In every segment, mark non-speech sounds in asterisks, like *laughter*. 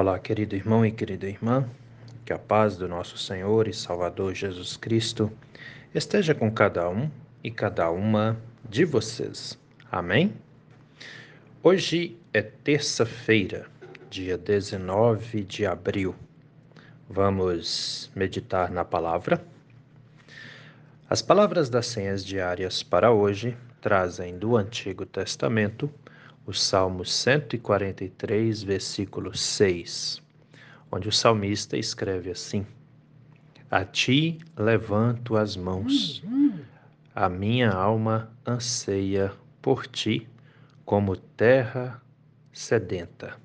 Olá, querido irmão e querida irmã, que a paz do nosso Senhor e Salvador Jesus Cristo esteja com cada um e cada uma de vocês. Amém? Hoje é terça-feira, dia 19 de abril. Vamos meditar na palavra. As palavras das senhas diárias para hoje trazem do Antigo Testamento o Salmo 143, versículo 6, onde o salmista escreve assim: A ti levanto as mãos, a minha alma anseia por ti, como terra sedenta.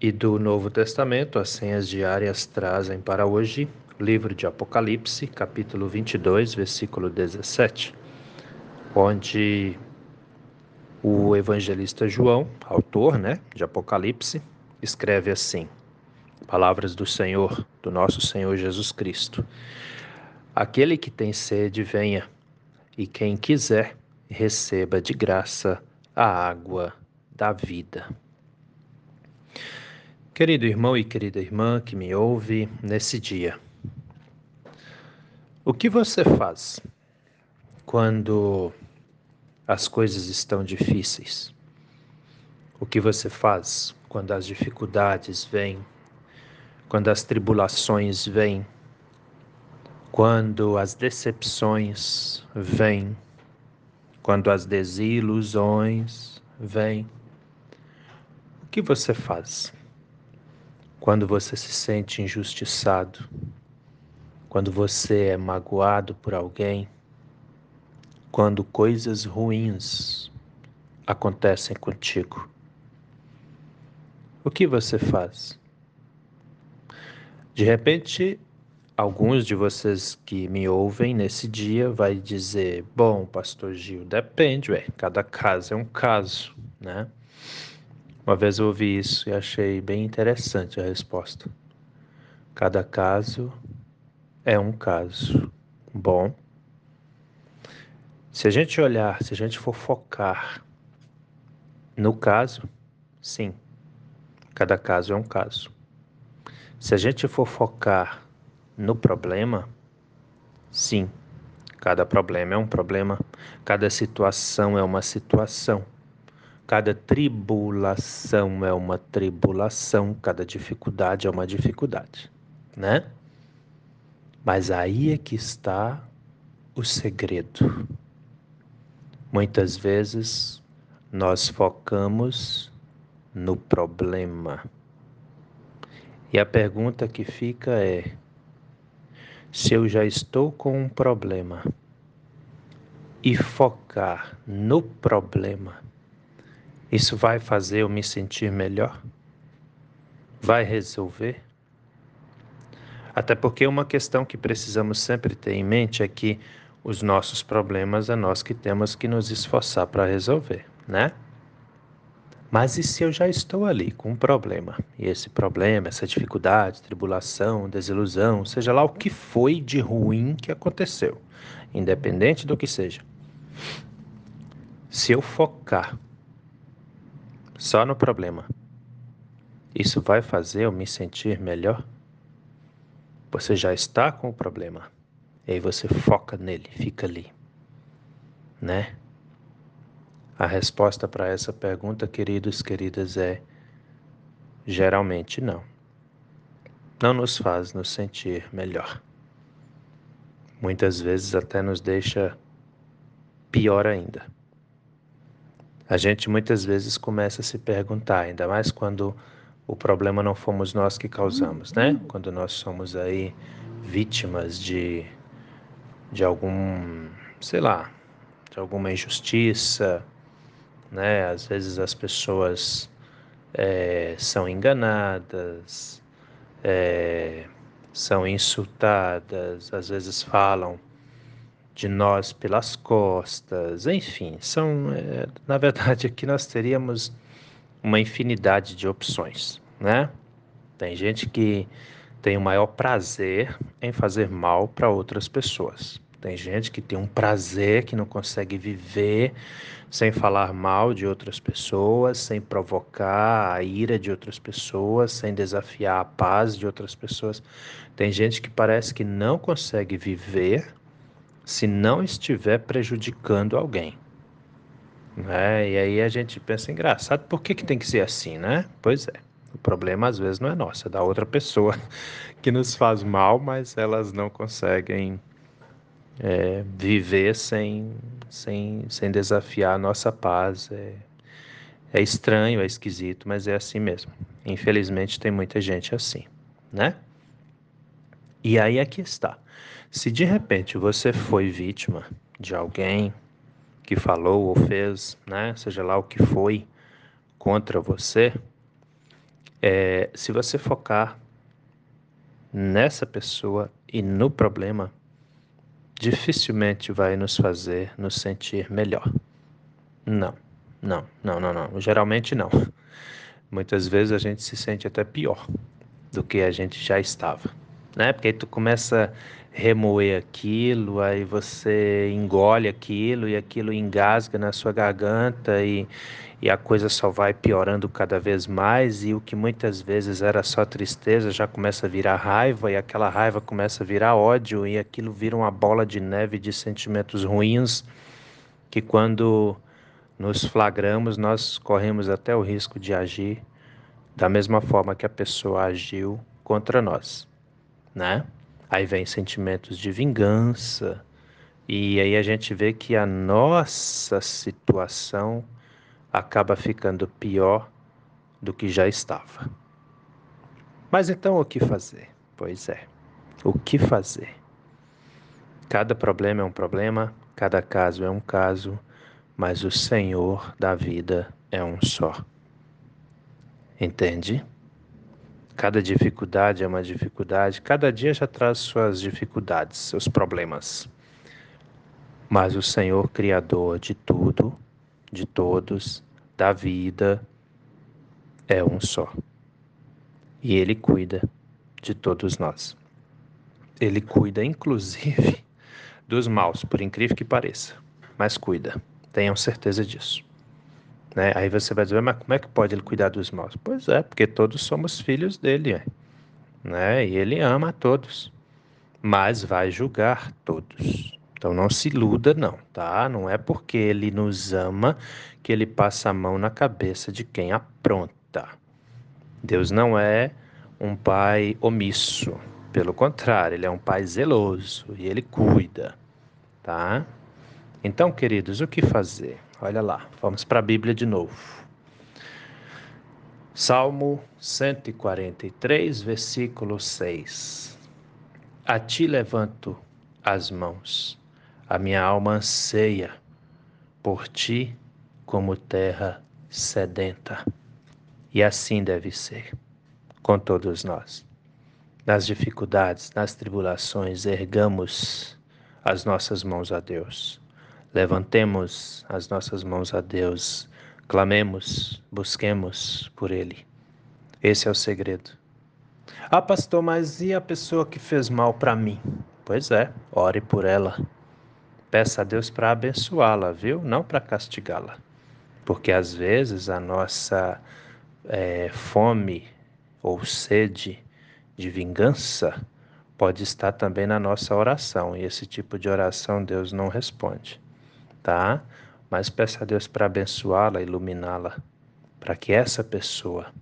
E do Novo Testamento, as senhas diárias trazem para hoje livro de Apocalipse, capítulo 22, versículo 17, onde o evangelista João, autor né, de Apocalipse, escreve assim: Palavras do Senhor, do nosso Senhor Jesus Cristo. Aquele que tem sede, venha, e quem quiser, receba de graça a água da vida. Querido irmão e querida irmã que me ouve nesse dia, o que você faz quando as coisas estão difíceis? O que você faz quando as dificuldades vêm, quando as tribulações vêm, quando as decepções vêm, quando as desilusões vêm? O que você faz quando você se sente injustiçado, quando você é magoado por alguém? Quando coisas ruins acontecem contigo? O que você faz? De repente, alguns de vocês que me ouvem nesse dia vai dizer: "Bom, pastor Gil, depende, ué, cada caso é um caso", né? Uma vez eu ouvi isso e achei bem interessante a resposta. Cada caso é um caso. Bom, se a gente olhar, se a gente for focar no caso, sim, cada caso é um caso. Se a gente for focar no problema, sim, cada problema é um problema, cada situação é uma situação, cada tribulação é uma tribulação, cada dificuldade é uma dificuldade, né? Mas aí é que está o segredo. Muitas vezes nós focamos no problema. E a pergunta que fica é: se eu já estou com um problema e focar no problema, isso vai fazer eu me sentir melhor? Vai resolver? Até porque uma questão que precisamos sempre ter em mente é que os nossos problemas é nós que temos que nos esforçar para resolver, né? Mas e se eu já estou ali com um problema? E esse problema, essa dificuldade, tribulação, desilusão, seja lá o que foi de ruim que aconteceu, independente do que seja. Se eu focar só no problema, isso vai fazer eu me sentir melhor? Você já está com o problema. E aí você foca nele, fica ali, né? A resposta para essa pergunta, queridos, queridas, é geralmente não. Não nos faz nos sentir melhor. Muitas vezes até nos deixa pior ainda. A gente muitas vezes começa a se perguntar, ainda mais quando o problema não fomos nós que causamos, né? Quando nós somos aí vítimas de de algum, sei lá, de alguma injustiça, né? Às vezes as pessoas é, são enganadas, é, são insultadas, às vezes falam de nós pelas costas, enfim, são, é, na verdade, aqui nós teríamos uma infinidade de opções, né? Tem gente que tem o maior prazer em fazer mal para outras pessoas. Tem gente que tem um prazer que não consegue viver sem falar mal de outras pessoas, sem provocar a ira de outras pessoas, sem desafiar a paz de outras pessoas. Tem gente que parece que não consegue viver se não estiver prejudicando alguém. Né? E aí a gente pensa, engraçado, por que, que tem que ser assim, né? Pois é. O problema às vezes não é nosso, é da outra pessoa *laughs* que nos faz mal, mas elas não conseguem é, viver sem, sem, sem desafiar a nossa paz. É, é estranho, é esquisito, mas é assim mesmo. Infelizmente tem muita gente assim, né? E aí aqui está. Se de repente você foi vítima de alguém que falou ou fez, né, seja lá o que foi, contra você, é, se você focar nessa pessoa e no problema, dificilmente vai nos fazer nos sentir melhor. Não, não, não, não, não. Geralmente não. Muitas vezes a gente se sente até pior do que a gente já estava, né? Porque aí tu começa a remoer aquilo, aí você engole aquilo e aquilo engasga na sua garganta e e a coisa só vai piorando cada vez mais e o que muitas vezes era só tristeza já começa a virar raiva e aquela raiva começa a virar ódio e aquilo vira uma bola de neve de sentimentos ruins que quando nos flagramos nós corremos até o risco de agir da mesma forma que a pessoa agiu contra nós, né? Aí vem sentimentos de vingança e aí a gente vê que a nossa situação acaba ficando pior do que já estava. Mas então o que fazer? Pois é, o que fazer? Cada problema é um problema, cada caso é um caso, mas o Senhor da vida é um só. Entende? Cada dificuldade é uma dificuldade, cada dia já traz suas dificuldades, seus problemas. Mas o Senhor, Criador de tudo, de todos, da vida, é um só. E Ele cuida de todos nós. Ele cuida, inclusive, *laughs* dos maus, por incrível que pareça, mas cuida, tenham certeza disso. Né? Aí você vai dizer, mas como é que pode ele cuidar dos maus? Pois é, porque todos somos filhos dele, né? E ele ama a todos, mas vai julgar todos. Então não se iluda, não, tá? Não é porque ele nos ama que ele passa a mão na cabeça de quem apronta. Deus não é um pai omisso. Pelo contrário, ele é um pai zeloso e ele cuida, tá? Então, queridos, o que fazer? Olha lá, vamos para a Bíblia de novo. Salmo 143, versículo 6. A ti levanto as mãos a minha alma anseia por ti como terra sedenta. E assim deve ser com todos nós. Nas dificuldades, nas tribulações, ergamos as nossas mãos a Deus. Levantemos as nossas mãos a Deus. Clamemos, busquemos por Ele. Esse é o segredo. Ah, pastor, mas e a pessoa que fez mal para mim? Pois é, ore por ela Peça a Deus para abençoá-la, viu? Não para castigá-la. Porque às vezes a nossa é, fome ou sede de vingança pode estar também na nossa oração. E esse tipo de oração Deus não responde, tá? Mas peça a Deus para abençoá-la, iluminá-la, para que essa pessoa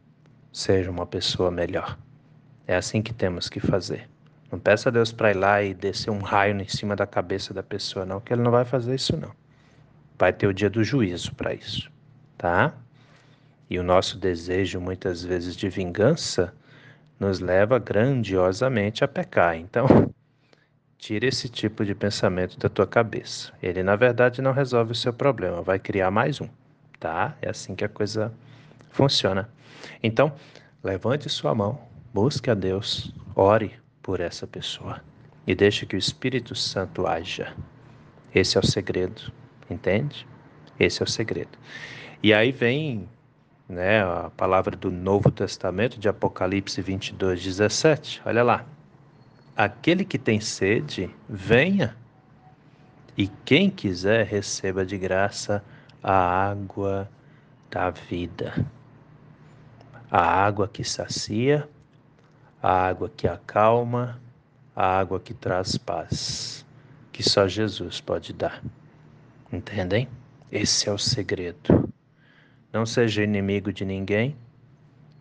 seja uma pessoa melhor. É assim que temos que fazer. Não peça a Deus para ir lá e descer um raio em cima da cabeça da pessoa, não, que ele não vai fazer isso, não. Vai ter o dia do juízo para isso, tá? E o nosso desejo, muitas vezes, de vingança, nos leva grandiosamente a pecar. Então, *laughs* tire esse tipo de pensamento da tua cabeça. Ele, na verdade, não resolve o seu problema, vai criar mais um, tá? É assim que a coisa funciona. Então, levante sua mão, busque a Deus, ore, por essa pessoa e deixe que o Espírito Santo haja. Esse é o segredo, entende? Esse é o segredo. E aí vem né, a palavra do Novo Testamento de Apocalipse 22, 17. Olha lá. Aquele que tem sede, venha. E quem quiser, receba de graça a água da vida. A água que sacia, a água que acalma, a água que traz paz, que só Jesus pode dar. Entendem? Esse é o segredo. Não seja inimigo de ninguém,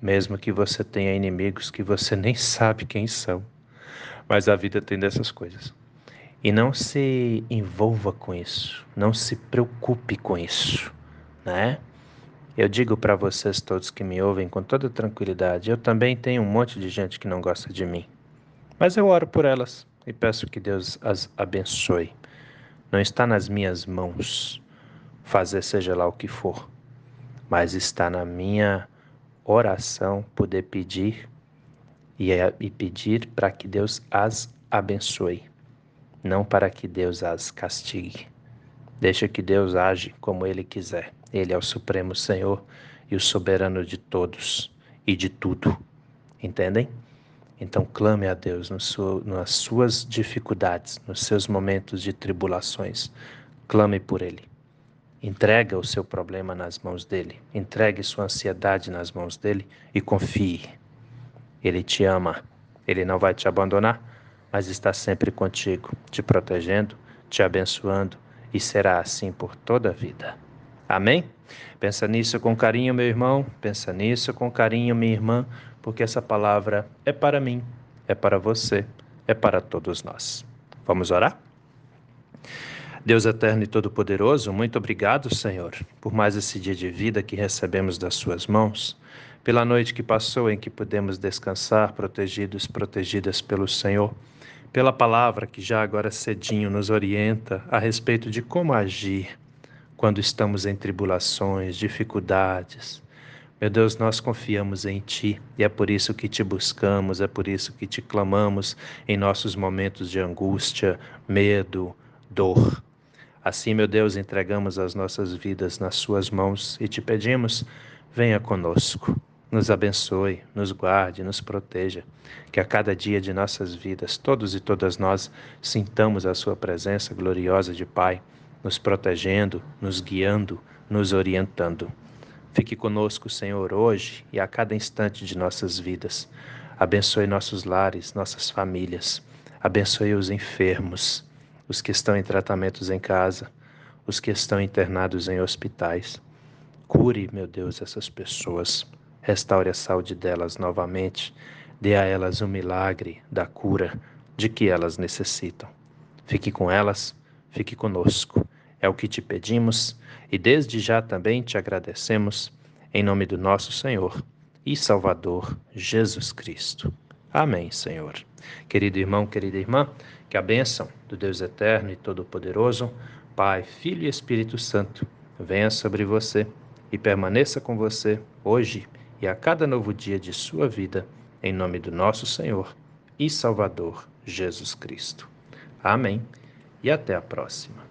mesmo que você tenha inimigos que você *laughs* nem sabe quem são. Mas a vida tem dessas coisas. E não se envolva com isso, não se preocupe com isso, né? Eu digo para vocês todos que me ouvem com toda tranquilidade, eu também tenho um monte de gente que não gosta de mim. Mas eu oro por elas e peço que Deus as abençoe. Não está nas minhas mãos fazer seja lá o que for, mas está na minha oração poder pedir e, e pedir para que Deus as abençoe não para que Deus as castigue. Deixa que Deus age como Ele quiser. Ele é o Supremo Senhor e o soberano de todos e de tudo. Entendem? Então clame a Deus seu, nas suas dificuldades, nos seus momentos de tribulações. Clame por Ele. Entrega o seu problema nas mãos dele. Entregue sua ansiedade nas mãos dele e confie. Ele te ama. Ele não vai te abandonar mas está sempre contigo, te protegendo, te abençoando e será assim por toda a vida. Amém? Pensa nisso com carinho, meu irmão, pensa nisso com carinho, minha irmã, porque essa palavra é para mim, é para você, é para todos nós. Vamos orar? Deus eterno e todo-poderoso, muito obrigado, Senhor, por mais esse dia de vida que recebemos das Suas mãos, pela noite que passou em que pudemos descansar, protegidos, protegidas pelo Senhor pela palavra que já agora cedinho nos orienta a respeito de como agir quando estamos em tribulações, dificuldades. Meu Deus, nós confiamos em Ti e é por isso que te buscamos, é por isso que te clamamos em nossos momentos de angústia, medo, dor. Assim, meu Deus, entregamos as nossas vidas nas Suas mãos e te pedimos, venha conosco nos abençoe, nos guarde, nos proteja. Que a cada dia de nossas vidas, todos e todas nós sintamos a Sua presença gloriosa de Pai, nos protegendo, nos guiando, nos orientando. Fique conosco, Senhor, hoje e a cada instante de nossas vidas. Abençoe nossos lares, nossas famílias. Abençoe os enfermos, os que estão em tratamentos em casa, os que estão internados em hospitais. Cure, meu Deus, essas pessoas restaure a saúde delas novamente, dê a elas o milagre da cura de que elas necessitam. Fique com elas, fique conosco. É o que te pedimos e desde já também te agradecemos, em nome do nosso Senhor e Salvador Jesus Cristo. Amém, Senhor. Querido irmão, querida irmã, que a bênção do Deus Eterno e Todo-Poderoso, Pai, Filho e Espírito Santo, venha sobre você e permaneça com você hoje e a cada novo dia de sua vida, em nome do nosso Senhor e Salvador Jesus Cristo. Amém e até a próxima.